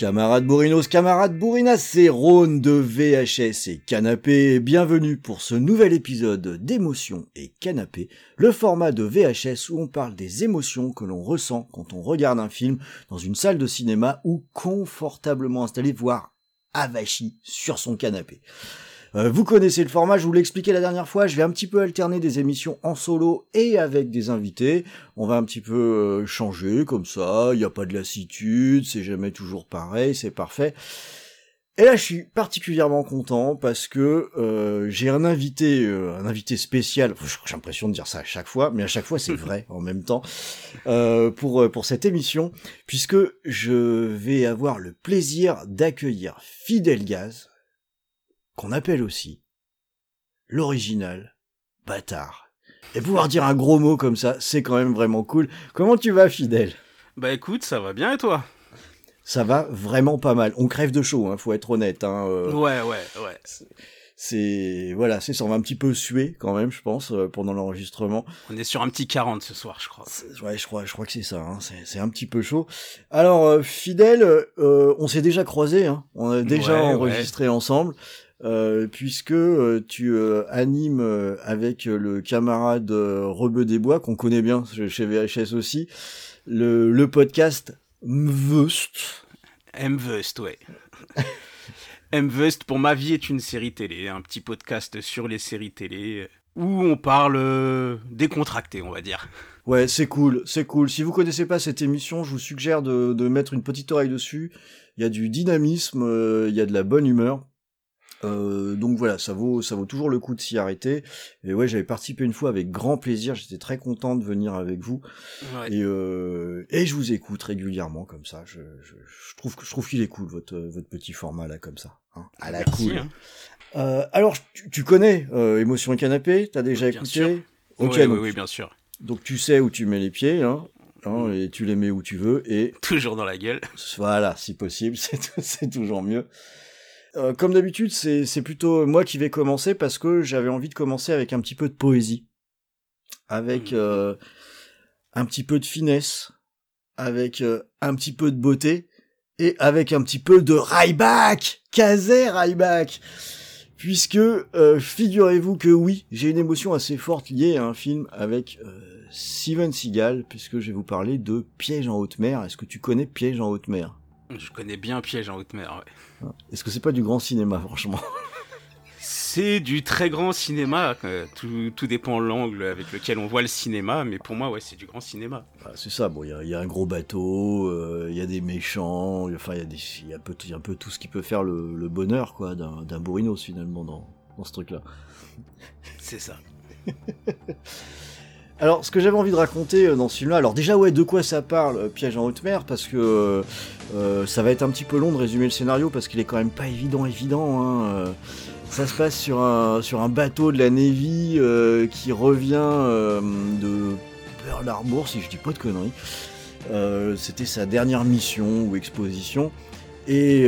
Camarades bourrinos, camarades c'est Rhône de VHS et Canapé. Bienvenue pour ce nouvel épisode d'émotions et Canapé, le format de VHS où on parle des émotions que l'on ressent quand on regarde un film dans une salle de cinéma ou confortablement installé, voire avachi sur son canapé. Euh, vous connaissez le format, je vous l'ai expliqué la dernière fois, je vais un petit peu alterner des émissions en solo et avec des invités. On va un petit peu euh, changer comme ça, il n'y a pas de lassitude, c'est jamais toujours pareil, c'est parfait. Et là, je suis particulièrement content parce que euh, j'ai un invité, euh, un invité spécial. J'ai l'impression de dire ça à chaque fois, mais à chaque fois c'est vrai en même temps euh, pour pour cette émission, puisque je vais avoir le plaisir d'accueillir Fidel Gaz, qu'on appelle aussi l'original bâtard. Et pouvoir dire un gros mot comme ça, c'est quand même vraiment cool. Comment tu vas, Fidel Bah écoute, ça va bien et toi? Ça va vraiment pas mal. On crève de chaud, hein, faut être honnête. Hein, euh, Ouais, ouais, ouais. C'est voilà, c'est ça. On va un petit peu suer quand même, je pense, euh, pendant l'enregistrement. On est sur un petit 40 ce soir, je crois. Ouais, je crois, je crois que c'est ça. Hein. C'est, un petit peu chaud. Alors, euh, fidèle, euh, on s'est déjà croisés. Hein. On a déjà Ouais, enregistré ensemble, euh, puisque euh, tu euh, animes avec le camarade Rebeu des Bois qu'on connaît bien chez- chez VHS aussi, le, le podcast Mvust. M-Vust, ouais. M-Vust, pour ma vie, est une série télé, un petit podcast sur les séries télé, où on parle euh, décontracté, on va dire. Ouais, c'est cool, c'est cool. Si vous connaissez pas cette émission, je vous suggère de, de mettre une petite oreille dessus. Il y a du dynamisme, euh, il y a de la bonne humeur. Euh, donc voilà, ça vaut, ça vaut toujours le coup de s'y arrêter. Et ouais, j'avais participé une fois avec grand plaisir. J'étais très content de venir avec vous. Ouais. Et, euh, et je vous écoute régulièrement comme ça. Je, je, je trouve que je trouve qu'il est cool votre votre petit format là comme ça. Hein, à la Merci, cool. hein. Euh, alors tu, tu connais euh, Émotion et Canapé? T'as déjà Bien écouté? sûr. Ok, Ouais, donc, oui, oui, bien sûr. donc tu sais où tu mets les pieds, hein, hein, et tu les mets où tu veux, et Toujours dans la gueule. voilà, si possible, c'est c'est toujours mieux. Euh, comme d'habitude, c'est plutôt moi qui vais commencer parce que j'avais envie de commencer avec un petit peu de poésie, avec Mhm. euh, un petit peu de finesse, avec euh, un petit peu de beauté et avec un petit peu de Ryback, Kazé Ryback. Puisque euh, figurez-vous que oui, j'ai une émotion assez forte liée à un film avec euh, Steven Seagal, puisque je vais vous parler de Piège en haute mer. Est-ce que tu connais Piège en haute mer? Je connais bien Piège en haute mer, ouais. Est-ce que c'est pas du grand cinéma, franchement C'est du très grand cinéma, euh, tout, tout dépend de l'angle avec lequel on voit le cinéma, mais pour moi, ouais, c'est du grand cinéma. Bah, C'est ça, bon, il y a, il y a un gros bateau, euh, il y a des méchants, enfin, il y, y, a un peu tout- il y a un peu tout ce qui peut faire le, le bonheur, quoi, d'un d'un bourrinos, finalement, dans, dans ce truc-là. C'est ça. Alors, ce que j'avais envie de raconter euh, dans ce film-là, alors déjà, ouais, de quoi ça parle, euh, Piège en haute mer, parce que euh, ça va être un petit peu long de résumer le scénario, parce qu'il est quand même pas évident, évident. Hein, ça se passe sur un, bateau de la Navy qui revient de Pearl Harbor, si je dis pas de conneries. C'était sa dernière mission ou exposition. Et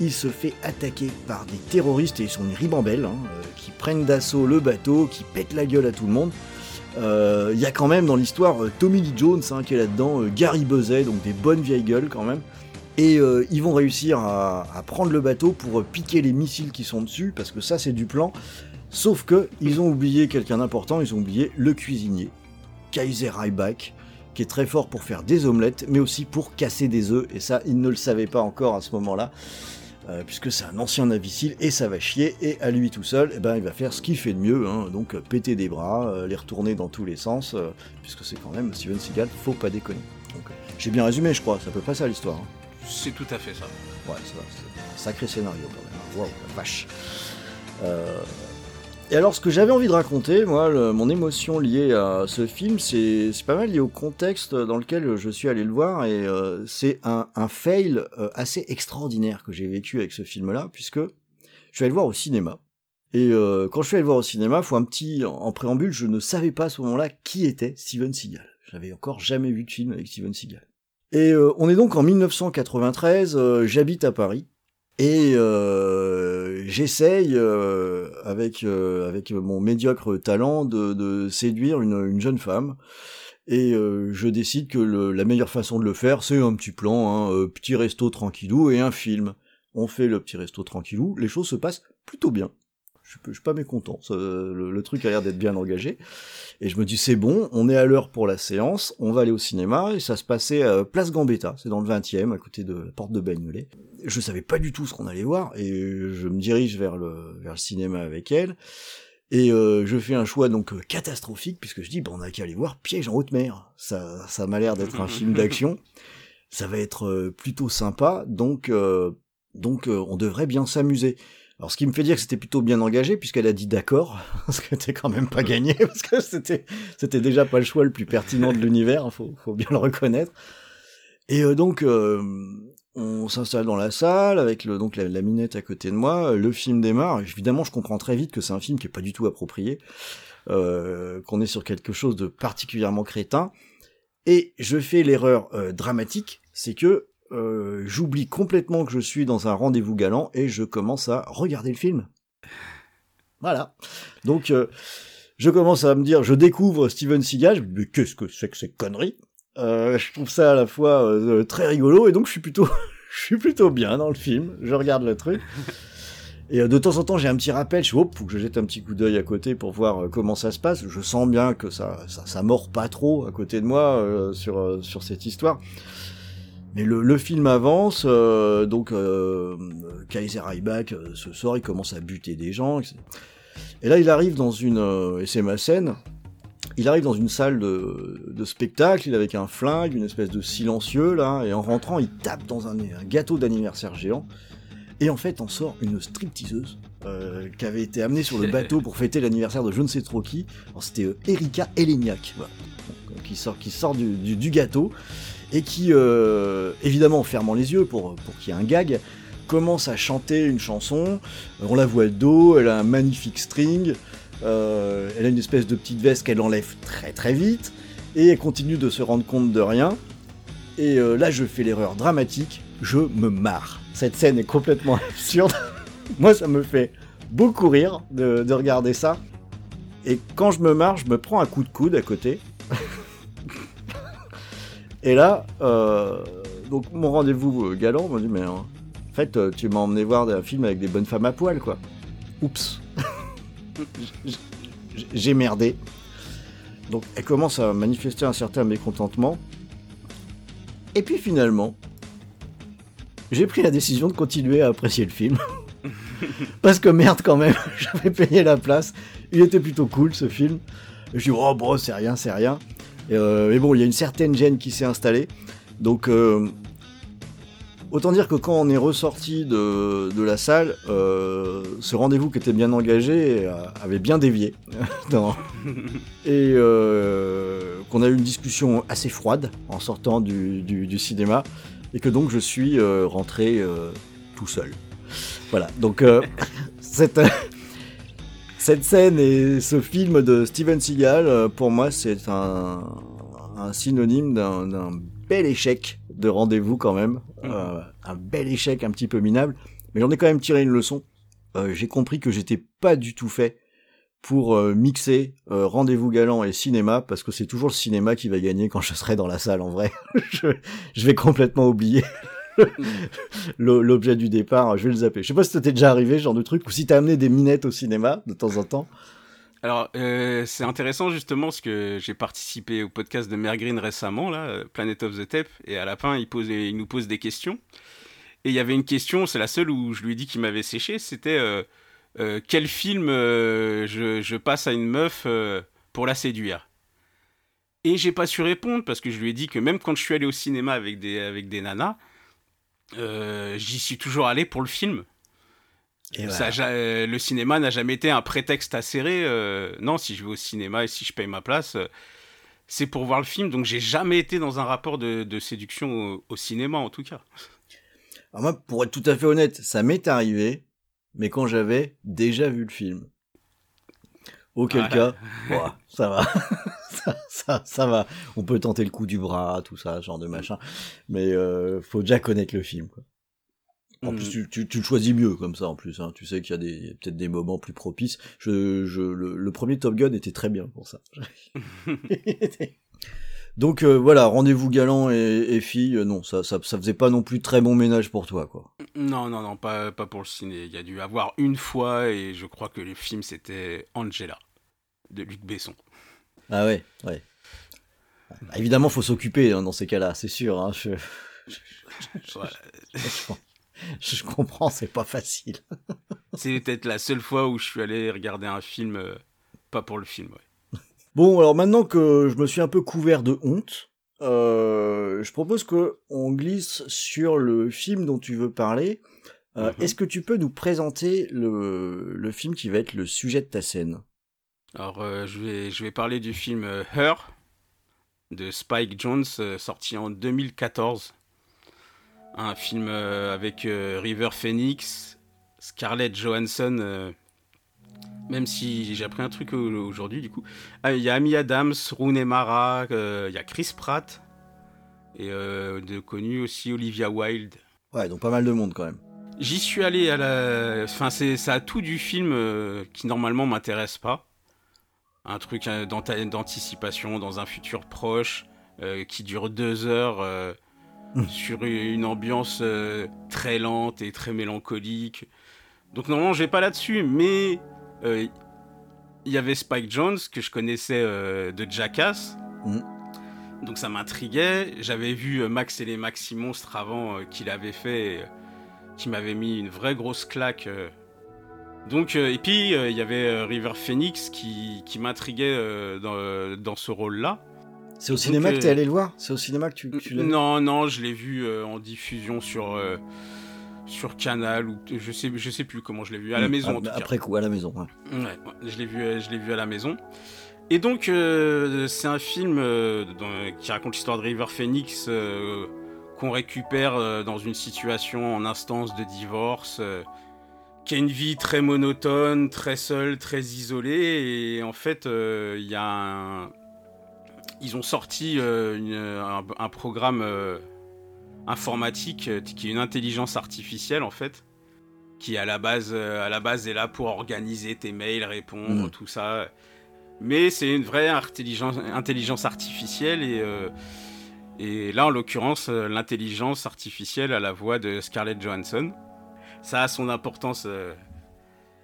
il se fait attaquer par des terroristes, et ils sont une ribambelle, hein, qui prennent d'assaut le bateau, qui pètent la gueule à tout le monde. Euh, Il y a quand même dans l'histoire euh, Tommy Lee Jones hein, qui est là-dedans, euh, Gary Buzet, donc des bonnes vieilles gueules quand même. Et ils vont réussir à, prendre le bateau pour piquer les missiles qui sont dessus, parce que ça c'est du plan. Sauf que ils ont oublié quelqu'un d'important, ils ont oublié le cuisinier, Kaiser Ryback, qui est très fort pour faire des omelettes, mais aussi pour casser des œufs, et ça ils ne le savaient pas encore à ce moment-là. Euh, puisque c'est un ancien navicile et ça va chier, et à lui tout seul, eh ben, il va faire ce qu'il fait de mieux, hein, donc euh, péter des bras, euh, les retourner dans tous les sens, euh, puisque c'est quand même Steven Seagal, faut pas déconner. Donc, j'ai bien résumé, je crois, c'est à peu près ça l'histoire. hein. C'est tout à fait ça. Ouais, ça va, c'est un sacré scénario quand même. Wow, la vache. Et alors, ce que j'avais envie de raconter, moi, mon émotion liée à ce film, c'est pas mal lié au contexte dans lequel je suis allé le voir, et euh, c'est un, fail euh, assez extraordinaire que j'ai vécu avec ce film-là, puisque je suis allé le voir au cinéma. Et euh, quand je suis allé le voir au cinéma, faut un petit en préambule, je ne savais pas à ce moment-là qui était Steven Seagal. J'avais encore jamais vu de film avec Steven Seagal. Et on est donc en 1993, euh, j'habite à Paris. Et euh, j'essaye euh, avec euh, avec mon médiocre talent de, de séduire une, une jeune femme et euh, je décide que la meilleure façon de le faire c'est un petit plan, hein, euh, petit resto tranquillou et un film. On fait le petit resto tranquillou, les choses se passent plutôt bien. Je suis, pas mécontent, le, le truc a l'air d'être bien engagé. Et je me dis c'est bon, on est à l'heure pour la séance, on va aller au cinéma et ça se passait à Place Gambetta, c'est dans le 20e à côté de la porte de Bagnolet. Je savais pas du tout ce qu'on allait voir et je me dirige vers le vers le cinéma avec elle. Et euh, je fais un choix donc euh, catastrophique puisque je dis bon on a qu'à aller voir Piège en haute mer. Ça ça m'a l'air d'être un film d'action. Ça va être euh, plutôt sympa. Donc euh, donc euh, on devrait bien s'amuser alors ce qui me fait dire que c'était plutôt bien engagé puisqu'elle a dit d'accord ce qui était quand même pas gagné parce que c'était c'était déjà pas le choix le plus pertinent de l'univers faut faut bien le reconnaître. Et euh, donc euh, on s'installe dans la salle avec le, donc la, la minette à côté de moi, le film démarre, évidemment je comprends très vite que c'est un film qui est pas du tout approprié, euh, qu'on est sur quelque chose de particulièrement crétin, et je fais l'erreur dramatique, c'est que euh, j'oublie complètement que je suis dans un rendez-vous galant et je commence à regarder le film. Voilà. Donc euh, je commence à me dire, je découvre Steven Seagal, mais qu'est-ce que c'est que ces conneries euh, je trouve ça à la fois euh, très rigolo et donc je suis plutôt je suis plutôt bien dans le film. Je regarde le truc. Et euh, de temps en temps, j'ai un petit rappel, je hop, faut que je jette un petit coup d'œil à côté pour voir comment ça se passe. Je sens bien que ça, ça, ça mord pas trop à côté de moi sur, sur cette histoire. Mais le, le film avance, euh, donc euh, Kaiser Ryback, euh, ce soir, il commence à buter des gens. etc. Et là, il arrive dans une, euh, et c'est ma scène, il arrive dans une salle de, de spectacle, il est avec un flingue, une espèce de silencieux là, et en rentrant, il tape dans un, un gâteau d'anniversaire géant. Et en fait, en sort une stripteaseuse euh, qui avait été amenée sur le bateau pour fêter l'anniversaire de je ne sais trop qui. Alors, C'était euh, Erika Eleniak, voilà. Donc, qui sort, qui sort du, du- du gâteau et qui, euh, évidemment, en fermant les yeux pour, qu'il y ait un gag, commence à chanter une chanson. On la voit de dos, elle a un magnifique string. Euh, elle a une espèce de petite veste qu'elle enlève très très vite et elle continue de se rendre compte de rien. Et euh, là, je fais l'erreur dramatique, je me marre. Cette scène est complètement absurde. Moi, ça me fait beaucoup rire de, de regarder ça. Et quand je me marre, je me prends un coup de coude à côté. et là, euh, mon rendez-vous euh, galant m'a dit mais euh, en fait, euh, tu m'as emmené voir un film avec des bonnes femmes à poil, quoi. Oups. J'ai merdé. Donc elle commence à manifester un certain mécontentement. Et puis finalement, j'ai pris la décision de continuer à apprécier le film. Parce que merde quand même, j'avais payé la place. Il était plutôt cool ce film. Je dis oh bon c'est rien, c'est rien. Euh, mais bon, il y a une certaine gêne qui s'est installée. Donc euh, autant dire que quand on est ressorti de, la salle, euh, ce rendez-vous qui était bien engagé avait bien dévié. Et qu'on a eu une discussion assez froide en sortant du, cinéma. Et que donc je suis rentré tout seul. Voilà, donc cette, cette scène et ce film de Steven Seagal, euh, pour moi, c'est un, un synonyme d'un bel échec de rendez-vous quand même. Euh, un bel échec un petit peu minable. Mais j'en ai quand même tiré une leçon. Euh, J'ai compris que j'étais pas du tout fait pour euh, mixer euh, rendez-vous galant et cinéma, parce que c'est toujours le cinéma qui va gagner quand je serai dans la salle en vrai. je, je vais complètement oublier l'objet du départ, je vais le zapper. Je sais pas si ça t'est déjà arrivé, genre de truc, ou si t'as amené des minettes au cinéma de temps en temps. Alors, euh, c'est intéressant justement parce que j'ai participé au podcast de Mergreen récemment, là, euh, Planet of the Tape, et à la fin, il, pose, il nous pose des questions. Et il y avait une question, c'est la seule où je lui ai dit qu'il m'avait séché, c'était euh, quel film je, je passe à une meuf pour la séduire? Et j'ai pas su répondre parce que je lui ai dit que même quand je suis allé au cinéma avec des, avec des nanas, euh, j'y suis toujours allé pour le film. Et Ça euh, le cinéma n'a jamais été un prétexte à serrer. euh, non, si je vais au cinéma et si je paye ma place, c'est pour voir le film. Donc j'ai jamais été dans un rapport de, de séduction au, au cinéma, en tout cas. Alors moi, pour être tout à fait honnête, ça m'est arrivé, mais quand j'avais déjà vu le film. Auquel cas, ça va. ça, ça, ça va. On peut tenter le coup du bras, tout ça, genre de machin. Mais euh, faut déjà connaître le film. Quoi. En Mm. plus, tu, tu, tu le choisis mieux comme ça. En plus, hein. tu sais qu'il y a des peut-être des moments plus propices. Je, je, le, le premier Top Gun était très bien pour ça. Donc euh, voilà, rendez-vous galant et, et filles, euh, non, ça, ça, ça faisait pas non plus très bon ménage pour toi, quoi. Non, non, non, pas, pas pour le ciné. Il y a dû avoir une fois et je crois que le film c'était Angela de Luc Besson. Ah ouais, ouais. Bah, évidemment, faut s'occuper hein, dans ces cas-là, c'est sûr. Hein, je, je comprends, c'est pas facile. C'est peut-être la seule fois où je suis allé regarder un film, euh, pas pour le film. Ouais. Bon, alors maintenant que je me suis un peu couvert de honte, euh, je propose que on glisse sur le film dont tu veux parler. Euh, Mhm. Est-ce que tu peux nous présenter le, le film qui va être le sujet de ta scène? Alors, euh, je, vais, je vais parler du film Her de Spike Jones, sorti en 2014. Un film avec River Phoenix, Scarlett Johansson. Même si j'ai appris un truc au- aujourd'hui, du coup. Ah, Il y a Amy Adams, Rooney Mara, euh, il y a Chris Pratt. Et euh, de connu aussi Olivia Wilde. Ouais, donc pas mal de monde quand même. J'y suis allé à la. Enfin, c'est ça a tout du film euh, qui normalement m'intéresse pas. Un truc euh, d'anticipation dans un futur proche euh, qui dure deux heures euh, Mm. sur une ambiance très lente et très mélancolique. Donc normalement, j'ai pas là-dessus, mais il y avait Spike Jones que je connaissais euh, de Jackass. Mm. Donc ça m'intriguait. J'avais vu euh, Max et les Maxi Monstres avant euh, qu'il avait fait. euh, qui m'avait mis une vraie grosse claque. euh. Donc, euh, et puis, euh, il y avait euh, River Phoenix qui, qui m'intriguait euh, dans, euh, dans ce rôle-là. C'est au cinéma euh, que t'es allé le voir? C'est au cinéma que tu, que tu l'as vu? Non, non, je l'ai vu euh, en diffusion sur, euh, sur Canal, ou je sais, je sais plus comment je l'ai vu, à la Mm, maison en cas. Après coup, à la maison. ouais. Ouais, ouais, je l'ai vu, euh, je l'ai vu à la maison. Et donc, euh, c'est un film euh, dans- qui raconte l'histoire de River Phoenix euh, qu'on récupère dans une situation en instance de divorce, qui a une vie très monotone, très seule, très isolée. Et en fait, il y a un... Ils ont sorti une- un, un programme informatique euh, qui est une intelligence artificielle, en fait qui à la base euh, à la base est là pour organiser tes mails, répondre, Mhm. tout ça. Mais c'est une vraie intelligence, intelligence artificielle et euh, et là en l'occurrence l'intelligence artificielle à la voix de Scarlett Johansson. Ça a son importance euh,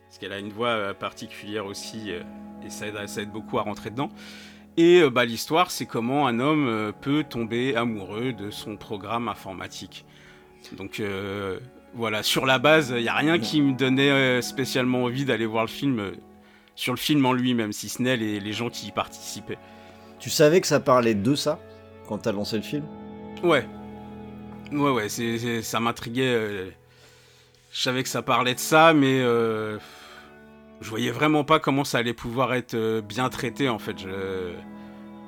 parce qu'elle a une voix particulière aussi euh, et ça aide, ça aide beaucoup à rentrer dedans. Et euh, bah, l'histoire, c'est comment un homme euh, peut tomber amoureux de son programme informatique. Donc euh, voilà, sur la base, il n'y a rien qui me donnait euh, spécialement envie d'aller voir le film sur le film en lui-même, si ce n'est les, les gens qui y participaient. Tu savais que ça parlait de ça quand t'as lancé le film? Ouais. Ouais, ouais, ça m'intriguait. je savais que ça parlait de ça, mais euh, je voyais vraiment pas comment ça allait pouvoir être euh, bien traité, en fait. Je...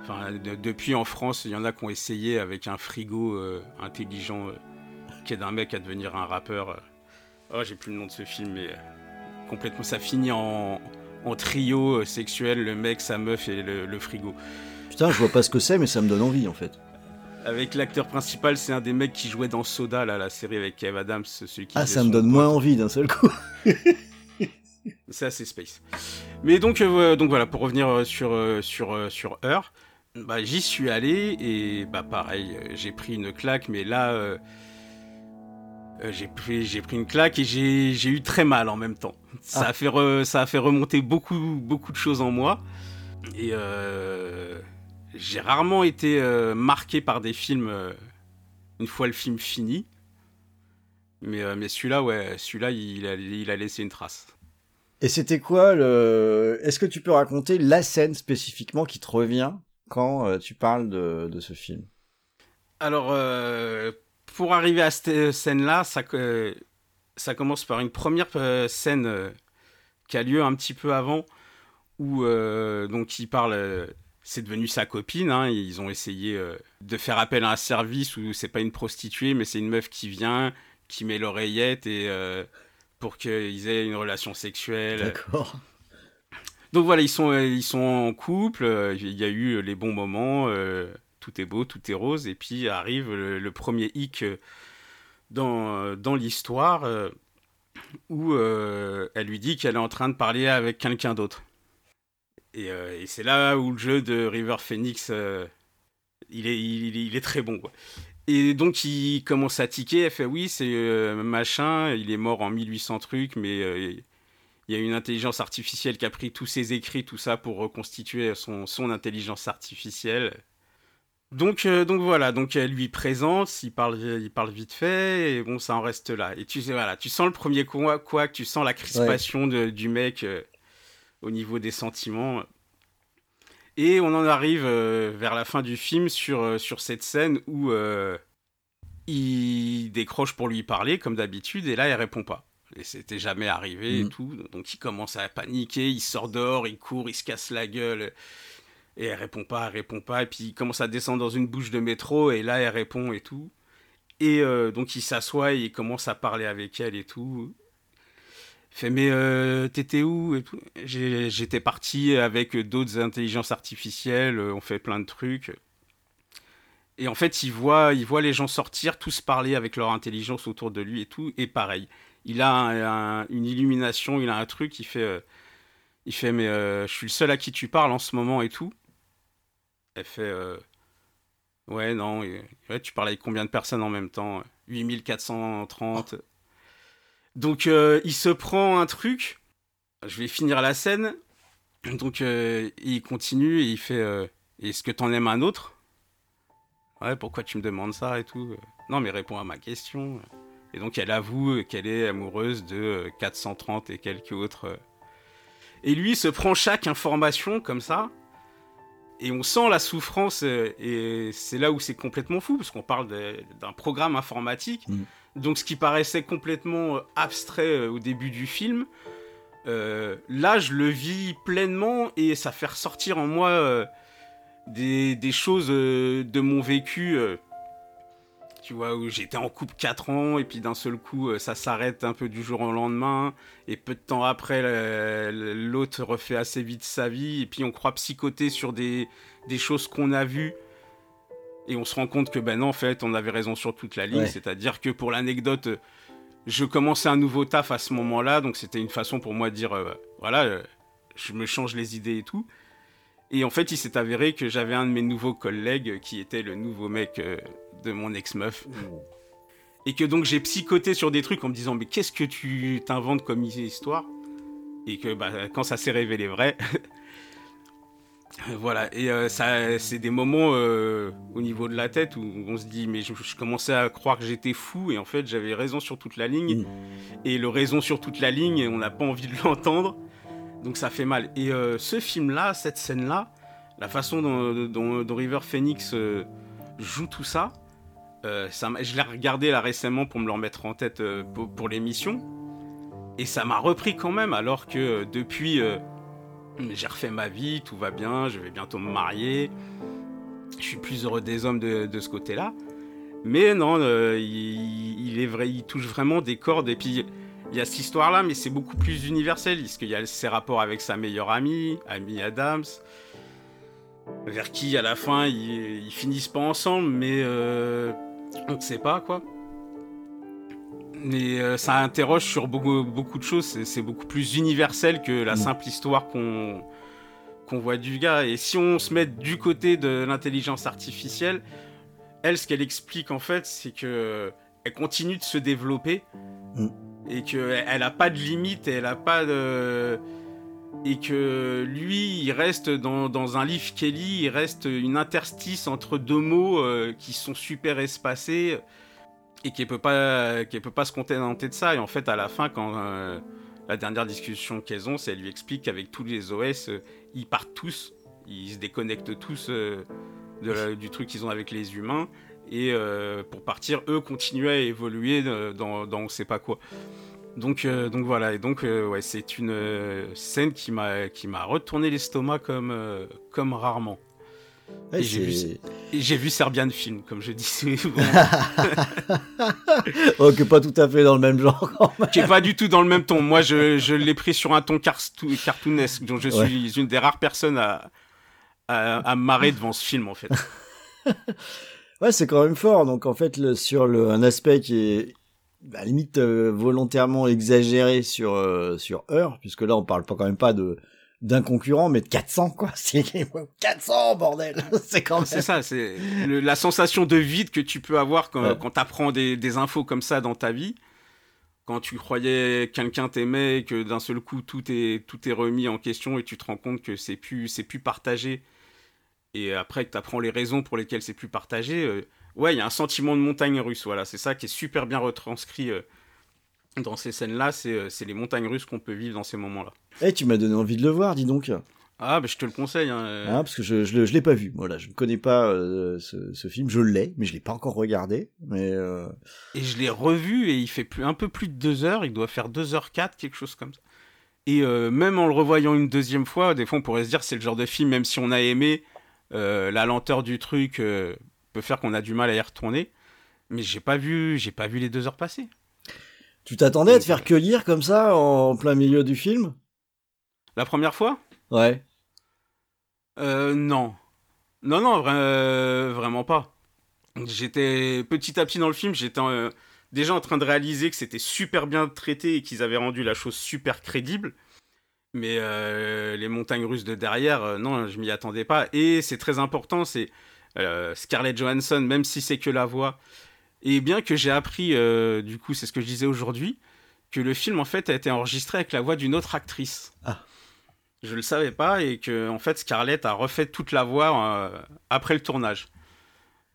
Enfin, de- depuis en France, il y en a qui ont essayé avec un frigo euh, intelligent euh, qui aide un mec à devenir un rappeur. Oh, j'ai plus le nom de ce film, mais euh, complètement. Ça finit en, en trio sexuel, le mec, sa meuf et le- le frigo. Putain, je vois pas ce que c'est, mais ça me donne envie en fait. Avec l'acteur principal, c'est un des mecs qui jouait dans Soda, là, la série avec Kev Adams, celui qui Ah, ça me donne pote. moins envie d'un seul coup. C'est assez space. Mais donc, euh, donc voilà, pour revenir euh, sur, euh, sur, sur Heure, bah, j'y suis allé et bah pareil, j'ai pris une claque, mais là, euh, j'ai pris, j'ai pris une claque et j'ai eu très mal en même temps. Ça, Ah. a fait re- ça a fait remonter beaucoup, beaucoup de choses en moi. Et euh, j'ai rarement été marqué par des films une fois le film fini. Mais, mais celui-là, ouais, celui-là, il a, il a laissé une trace. Et c'était quoi le. Est-ce que tu peux raconter la scène spécifiquement qui te revient quand euh, tu parles de, ce film? Alors, euh, pour arriver à cette scène-là, ça, commence par une première euh, scène qui a lieu un petit peu avant, où donc il parle. c'est devenu sa copine. hein, ils ont essayé de faire appel à un service où c'est pas une prostituée, mais c'est une meuf qui vient, qui met l'oreillette et pour qu'ils aient une relation sexuelle. D'accord. Donc voilà, ils sont, euh, ils sont en couple, euh, il y a eu les bons moments, euh, tout est beau, tout est rose, et puis arrive le, le premier hic dans, dans l'histoire euh, où euh, elle lui dit qu'elle est en train de parler avec quelqu'un d'autre. Et, et c'est là où le jeu de River Phoenix, il, est, il, il est très bon. Quoi. Et donc il commence à tiquer, elle fait oui, c'est euh, machin, il est mort en 1800 trucs, mais euh, il y a une intelligence artificielle qui a pris tous ses écrits, tout ça, pour reconstituer son, son intelligence artificielle. Donc, euh, donc voilà, donc elle lui présente, il parle, il parle vite fait, et bon, ça en reste là. Et tu sais, voilà, tu sens le premier quoi, quoi tu sens la crispation de- du mec au niveau des sentiments. Et on en arrive euh, vers la fin du film sur, euh, sur cette scène où euh, il décroche pour lui parler, comme d'habitude, et là, elle répond pas. Et c'était jamais arrivé et Mhm. tout. Donc il commence à paniquer, il sort dehors, il court, il se casse la gueule. Et elle répond pas, elle répond pas. Et puis il commence à descendre dans une bouche de métro, et là, elle répond et tout. Et euh, donc il s'assoit et il commence à parler avec elle et tout. Fait mais euh, t'étais où J'étais parti avec d'autres intelligences artificielles, euh, on fait plein de trucs. Et en fait, il voit, il voit les gens sortir, tous parler avec leur intelligence autour de lui et tout. Et pareil, il a un- un- une illumination, il a un truc, il fait, euh, il fait mais je suis le seul à qui tu parles en ce moment et tout. Elle fait ouais non, tu parles avec combien de personnes en même temps? 8430. Donc euh, il se prend un truc. Je vais finir la scène. Donc euh, il continue et il fait euh, Est-ce que t'en aimes un autre? Ouais, pourquoi tu me demandes ça et tout? Non, mais réponds à ma question. Et donc elle avoue qu'elle est amoureuse de euh, 430 et quelques autres. Et lui il se prend chaque information comme ça. Et on sent la souffrance. Et c'est là où c'est complètement fou, parce qu'on parle d'un programme informatique. Mm. Donc ce qui paraissait complètement euh, abstrait euh, au début du film, euh, là je le vis pleinement et ça fait ressortir en moi des, choses de mon vécu. tu vois, où j'étais en couple 4 ans et puis d'un seul coup ça s'arrête un peu du jour au lendemain et peu de temps après l'autre refait assez vite sa vie et puis on croit psychoter sur des choses qu'on a vues et on se rend compte que ben non en fait on avait raison sur toute la ligne. Ouais. c'est-à-dire que pour l'anecdote euh, je commençais un nouveau taf à ce moment-là. Donc c'était une façon pour moi de dire euh, voilà euh, je me change les idées et tout. Et en fait il s'est avéré que j'avais un de mes nouveaux collègues qui était le nouveau mec euh, de mon ex-meuf. Et que donc j'ai psychoté sur des trucs en me disant mais qu'est-ce que tu t'inventes comme histoire? Et que bah, quand ça s'est révélé vrai voilà et euh, ça c'est des moments euh, au niveau de la tête où on se dit mais je, je commençais à croire que j'étais fou et en fait j'avais raison sur toute la ligne Mm. et le raison sur toute la ligne on n'a pas envie de l'entendre donc ça fait mal et euh, ce film là cette scène là la façon dont, dont- dont River Phoenix joue tout ça ça je l'ai regardé là récemment pour me le remettre en tête pour, pour l'émission. Et ça m'a repris quand même, alors que depuis, j'ai refait ma vie, tout va bien, je vais bientôt me marier. Je suis plus heureux des hommes de, de ce côté-là. Mais non, euh, il, touche vraiment des cordes. Et puis, il y a cette histoire-là, mais c'est beaucoup plus universel, parce qu'il y a ses rapports avec sa meilleure amie, Amy Adams, vers qui, à la fin, ils, ils finissent pas ensemble, mais euh, on ne sait pas quoi. Mais euh, ça interroge sur beaucoup, beaucoup de choses. C'est, beaucoup plus universel que la Mm. simple histoire qu'on, qu'on voit du gars. Et si on se met du côté de l'intelligence artificielle, elle, ce qu'elle explique en fait, c'est que elle continue de se développer Mm. et qu'elle elle a pas de limite, elle a pas de et que lui, il reste dans, dans un livre Kelly, il reste une interstice entre deux mots euh, qui sont super espacés et qui peut pas, qui peut pas se contenter de ça. Et en fait, à la fin, quand euh, la dernière discussion qu'elles ont, c'est elle lui explique qu'avec tous les OS, euh, ils partent tous, ils se déconnectent tous euh, du truc qu'ils ont avec les humains. et pour partir, eux, continuer à évoluer dans, dans on sait pas quoi. Donc, donc voilà, et donc ouais, c'est une scène qui m'a qui m'a retourné l'estomac comme comme rarement. Ouais, j'ai vu vu Serbian Film, comme je dis souvent, oh, que pas tout à fait dans le même genre. quand même. qui est pas du tout dans le même ton. Moi, je, je l'ai pris sur un ton cartoonesque, donc je Ouais. suis une des rares personnes à, à, à me marrer devant ce film, en fait. Ouais, c'est quand même fort. Donc en fait, le, sur le, un aspect qui est la limite euh, volontairement exagéré sur euh, sur Heure, puisque là on parle pas quand même pas de d'un concurrent, mais de 400 quoi. C'est 400 bordel. c'est quand même. C'est ça, c'est la sensation de vide que tu peux avoir quand, Ouais. quand tu apprends des, des infos comme ça dans ta vie. Quand tu croyais quelqu'un t'aimait et que d'un seul coup tout est, tout est remis en question et tu te rends compte que c'est plus, c'est plus partagé. Et après que tu apprends les raisons pour lesquelles c'est plus partagé, euh, ouais, il y a un sentiment de montagne russe. Voilà, c'est ça qui est super bien retranscrit euh, dans ces scènes-là. C'est euh, c'est les montagnes russes qu'on peut vivre dans ces moments-là. Eh, tu m'as donné envie de le voir, dis donc. Ah, bah, je te le conseille. hein, euh. Hein, parce que je je, je l'ai pas vu. Voilà, je ne connais pas euh, ce, ce film. Je l'ai, mais je l'ai pas encore regardé. Mais euh, Et je l'ai revu et il fait plus, un peu plus de deux heures. Il doit faire 2 heures 4 quelque chose comme ça. Et euh, même en le revoyant une deuxième fois, des fois on pourrait se dire c'est le genre de film, même si on a aimé, la lenteur du truc peut faire qu'on a du mal à y retourner. Mais j'ai pas vu, j'ai pas vu les deux heures passer. Tu t'attendais à te faire cueillir comme ça en plein milieu du film? La première fois? Ouais. Euh, non. Non, non, vra- euh, vraiment pas. J'étais petit à petit dans le film, j'étais euh, déjà en train de réaliser que c'était super bien traité et qu'ils avaient rendu la chose super crédible. Mais euh, les montagnes russes de derrière, non, je m'y attendais pas. Et c'est très important, c'est Scarlett Johansson, même si c'est que la voix. Et bien que j'ai appris, euh, du coup, c'est ce que je disais aujourd'hui, que le film en fait a été enregistré avec la voix d'une autre actrice. Ah. Je le savais pas et que en fait Scarlett a refait toute la voix euh, après le tournage.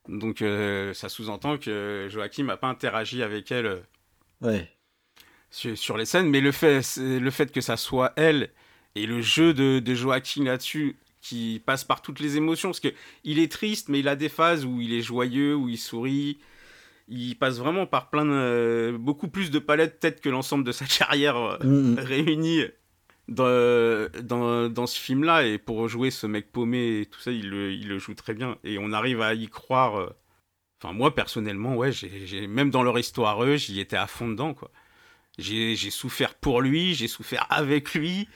Donc euh, ça sous-entend que Joachim n'a pas interagi avec elle Ouais. sur, sur les scènes, mais le fait, le fait que ça soit elle et le jeu de, de Joachim là-dessus qui passe par toutes les émotions, parce que il est triste, mais il a des phases où il est joyeux, où il sourit. Il passe vraiment par plein de, beaucoup plus de palettes peut-être que l'ensemble de sa carrière euh, Mm, mm. réunie dans, dans, dans ce film-là. Et pour jouer ce mec paumé et tout ça, il le, il le joue très bien. Et on arrive à y croire. euh. Enfin, moi, personnellement, ouais, j'ai, même dans leur histoire, eux, j'y étais à fond dedans, quoi. J'ai, souffert pour lui, j'ai souffert avec lui.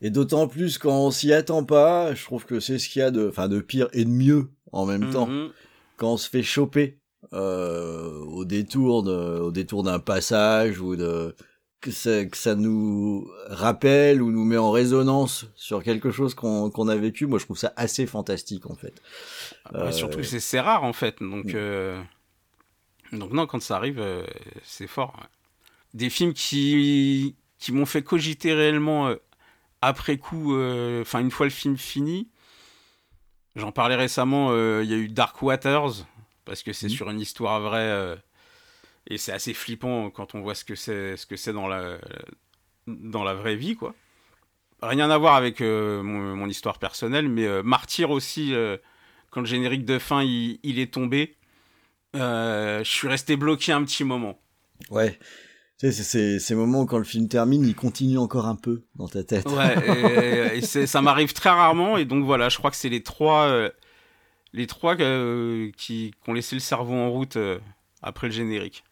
Et d'autant plus quand on s'y attend pas, je trouve que c'est ce qu'il y a de, enfin, de pire et de mieux en même temps. Mhm. Quand on se fait choper euh, au détour de, au détour d'un passage ou de que ça, que ça nous rappelle ou nous met en résonance sur quelque chose qu'on qu'on a vécu, moi je trouve ça assez fantastique en fait. Ouais, Euh, surtout que c'est, rare, en fait. Donc, Mm. euh, donc non, quand ça arrive, euh, c'est fort. ouais. Des films qui, qui m'ont fait cogiter réellement euh, après coup, euh, enfin, une fois le film fini. J'en parlais récemment, euh, il y a eu Dark Waters, parce que c'est Mhm. sur une histoire vraie. euh, et c'est assez flippant quand on voit ce que c'est, ce que c'est dans la, dans la vraie vie, quoi. Rien à voir avec euh, mon, mon histoire personnelle, mais euh, Martyr aussi, quand le générique de fin il, il est tombé, je suis resté bloqué un petit moment. Ouais. Tu sais, c'est ces moments où quand le film termine, il continue encore un peu dans ta tête. Ouais, et, et c'est- ça m'arrive très rarement, et donc voilà, je crois que c'est les trois, les trois euh, qui, qui ont laissé le cerveau en route euh, après le générique.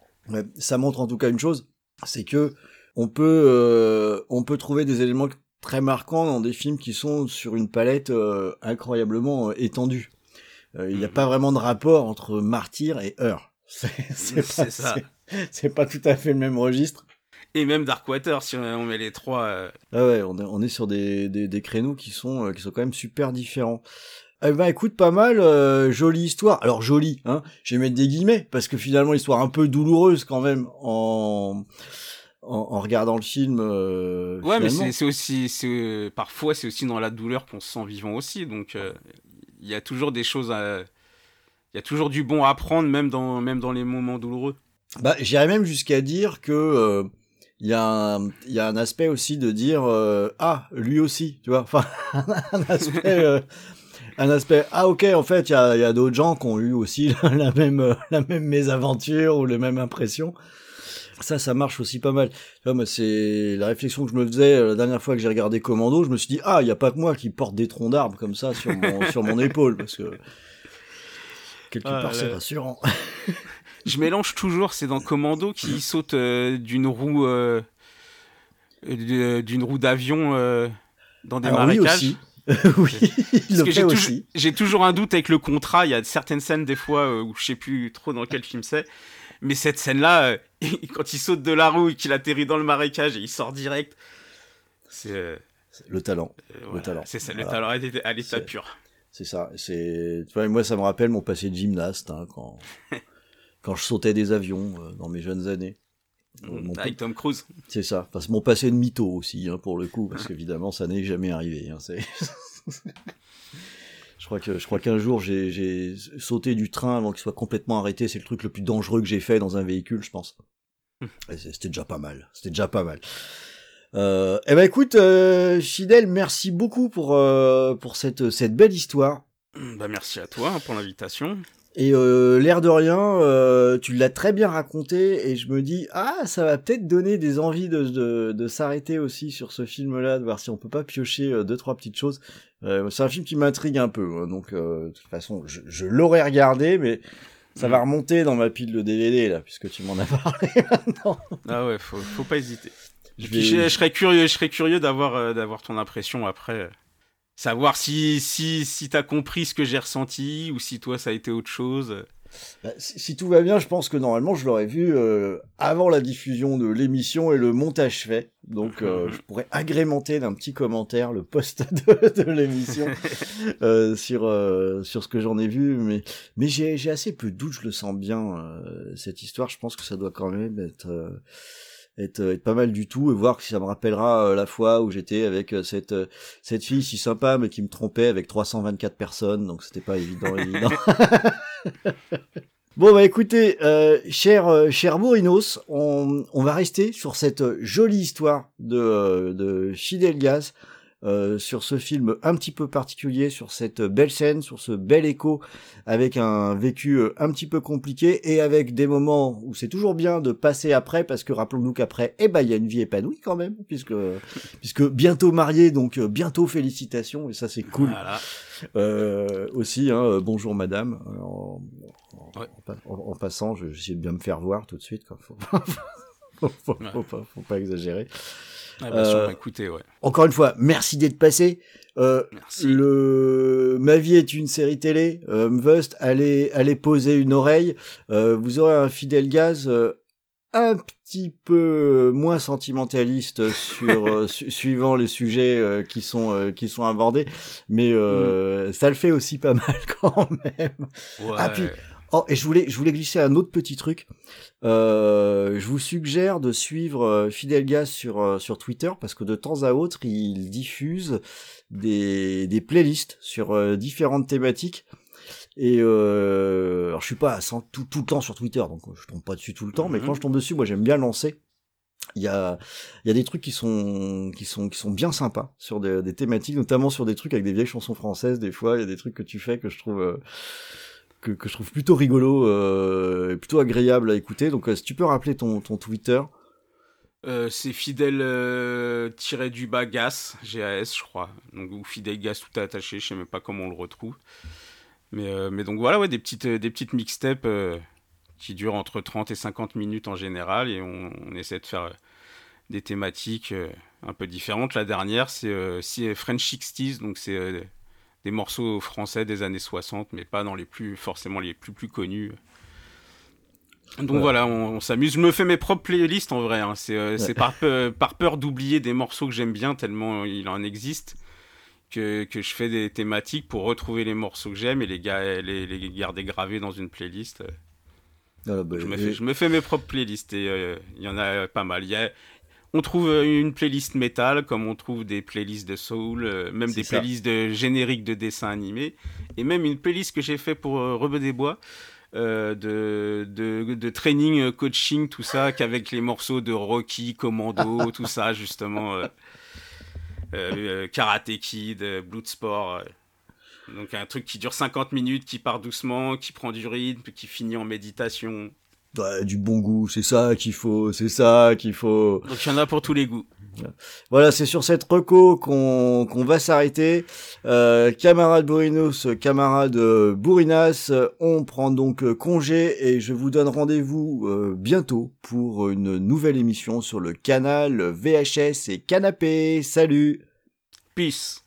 Ça montre en tout cas une chose, c'est que on peut euh, on peut trouver des éléments très marquants dans des films qui sont sur une palette incroyablement étendue. Il n'y a Mhm. pas vraiment de rapport entre Martyr et Heure. C'est pas, pas tout à fait le même registre. Et même Darkwater, si on met les trois. euh, Ah ouais, on est, sur des, des, des créneaux qui sont, qui sont quand même super différents. Eh ben écoute, pas mal, euh, jolie histoire. Alors jolie, hein, je vais mettre des guillemets, parce que finalement, histoire un peu douloureuse quand même en, en, en regardant le film. euh, Ouais, mais finalement. c'est c'est aussi, c'est euh, parfois c'est aussi dans la douleur qu'on se sent vivant aussi. Donc euh, il y a toujours des choses à, il y a toujours du bon à prendre même dans même dans les moments douloureux. Bah, j'irais même jusqu'à dire que euh, il y a un il y a un aspect aussi de dire ah lui aussi, tu vois, enfin un aspect un aspect. Ah ok, en fait, il y a, y a d'autres gens qui ont eu aussi la même euh, la même mésaventure ou les mêmes impressions. Ça, ça marche aussi pas mal. C'est la réflexion que je me faisais euh, la dernière fois que j'ai regardé Commando. Je me suis dit, ah, il y a pas que moi qui porte des troncs d'arbres comme ça sur mon sur mon épaule, parce que quelque Ah, part, c'est rassurant. Je mélange toujours, c'est dans Commando qui saute euh, d'une roue euh, d'une roue d'avion euh, dans des Alors, oui marécages. aussi. oui, Parce le que j'ai toujours, aussi. j'ai toujours un doute avec le contrat. Il y a certaines scènes des fois euh, où je sais plus trop dans quel film c'est. Mais cette scène-là, euh, quand il saute de la roue et qu'il atterrit dans le marécage et il sort direct, c'est euh, Le talent. euh, voilà, talent. C'est ça, le Voilà. talent à l'état- pur. C'est ça. C'est, moi, ça me rappelle mon passé de gymnaste, hein, quand, quand je sautais des avions euh, dans mes jeunes années. Mon Avec Tom Cruise. C'est ça. Parce que mon passé de mytho aussi, hein, pour le coup, parce qu'évidemment, ça n'est jamais arrivé. Hein, je crois que je crois qu'un jour j'ai, sauté du train avant qu'il soit complètement arrêté. C'est le truc le plus dangereux que j'ai fait dans un véhicule, je pense. C'est- c'était déjà pas mal. C'était déjà pas mal. Euh, eh ben écoute, euh, Fidèle, merci beaucoup pour euh, pour cette cette belle histoire. Bah, merci à toi pour l'invitation. Et euh, l'air de rien, euh, tu l'as très bien raconté et je me dis ah ça va peut-être donner des envies de, de, de s'arrêter aussi sur ce film-là, de voir si on peut pas piocher euh, deux trois petites choses. Euh, c'est un film qui m'intrigue un peu, hein, donc euh, de toute façon je, je l'aurais regardé, mais ça va remonter dans ma pile de DVD là puisque tu m'en as parlé maintenant. Ah ouais, faut, faut pas hésiter. Je vais- je, je serais curieux, je serais curieux d'avoir d'avoir ton impression après. Savoir si si si t'as compris ce que j'ai ressenti ou si toi ça a été autre chose. Bah, si, si tout va bien, je pense que normalement je l'aurais vu euh, avant la diffusion de l'émission et le montage fait. Donc euh, je pourrais agrémenter d'un petit commentaire le post de, de l'émission euh, sur euh, sur ce que j'en ai vu. Mais mais j'ai j'ai assez peu de doutes, je le sens bien euh, cette histoire. Je pense que ça doit quand même être euh, être, être pas mal du tout et voir si ça me rappellera euh, la fois où j'étais avec euh, cette euh, cette fille si sympa mais qui me trompait avec 324 personnes. Donc c'était pas évident évident. Bon bah écoutez, euh, cher euh, cher Bourinos, on, on va rester sur cette jolie histoire de euh, de Fidel Gaz, euh, sur ce film un petit peu particulier, sur cette belle scène, sur ce bel écho, avec un vécu euh, un petit peu compliqué et avec des moments où c'est toujours bien de passer après, parce que rappelons-nous qu'après, eh ben il y a une vie épanouie quand même, puisque puisque bientôt marié, donc euh, bientôt félicitations et ça c'est cool. Voilà. Euh, aussi, hein, bonjour madame. En, en- Ouais. en pa- en- en passant, je- j'essaie de bien me faire voir tout de suite. Quoi. Faut, faut, faut- Ouais. faut pas, faut pas exagérer. Ah bah, Euh, m'a écouté, ouais. Encore une fois, merci d'être passé. Euh, Merci. le Ma vie est une série télé. Euh, Mvust, allez, allez poser une oreille. Euh, vous aurez un fidèle gaz euh, un petit peu moins sentimentaliste sur euh, su- suivant les sujets euh, qui sont euh, qui sont abordés, mais euh, ça le fait aussi pas mal quand même. Ouais. ah, puis- Oh, et je voulais, je voulais glisser un autre petit truc. Euh, je vous suggère de suivre euh, Fidel Gaz sur, euh, sur Twitter parce que de temps à autre, il diffuse des, des playlists sur différentes thématiques. Et euh, alors je suis pas à 100 tout, tout le temps sur Twitter, donc je tombe pas dessus tout le temps, mais Mhm. quand je tombe dessus, moi j'aime bien lancer. Il y a, il y a des trucs qui sont, qui sont, qui sont bien sympas sur des, des thématiques, notamment sur des trucs avec des vieilles chansons françaises. Des fois, il y a des trucs que tu fais que je trouve, euh, que, je trouve plutôt rigolo, euh, plutôt agréable à écouter. Donc, euh, si tu peux rappeler ton, Twitter. Euh, c'est fidèle euh, tiré du bas gas, GAS je crois. Donc ou fidèle gas tout attaché, je sais même pas comment on le retrouve. Mais, donc voilà, des petites, des mixtapes qui durent entre 30 et 50 minutes en général et on, on essaie de faire des thématiques un peu différentes. La dernière, c'est French 60s, donc c'est des morceaux français des années 60, mais pas dans les plus forcément les plus plus connus. Donc Ouais. voilà, on, on s'amuse. Je me fais mes propres playlists en vrai. hein. C'est euh, Ouais. par, peu- par peur d'oublier des morceaux que j'aime bien, tellement il en existe, que, que je fais des thématiques pour retrouver les morceaux que j'aime et les, ga- les, les garder gravés dans une playlist. Euh, bah, Je me, et- fais, je me fais mes propres playlists et euh, il y en a pas mal. Il y a, on trouve euh, une playlist métal comme on trouve des playlists de soul, euh, même des ça. playlists de génériques de dessins animés et même une playlist que j'ai fait pour euh, Rebeu des Bois. euh, de, de, de training, coaching, tout ça, qu'avec les morceaux de Rocky, Commando, tout ça, justement, Karate Kid, Bloodsport. Donc un truc qui dure 50 minutes, qui part doucement, qui prend du rythme, qui finit en méditation. Ouais, du bon goût, c'est ça qu'il faut, c'est ça qu'il faut. Donc il y en a pour tous les goûts. Voilà, c'est sur cette reco qu'on qu'on va s'arrêter. Euh, camarade Bourinos, camarade euh, Bourinas, euh, on prend donc euh, congé et je vous donne rendez-vous euh, bientôt pour une nouvelle émission sur le canal VHS et Canapé. Salut Peace.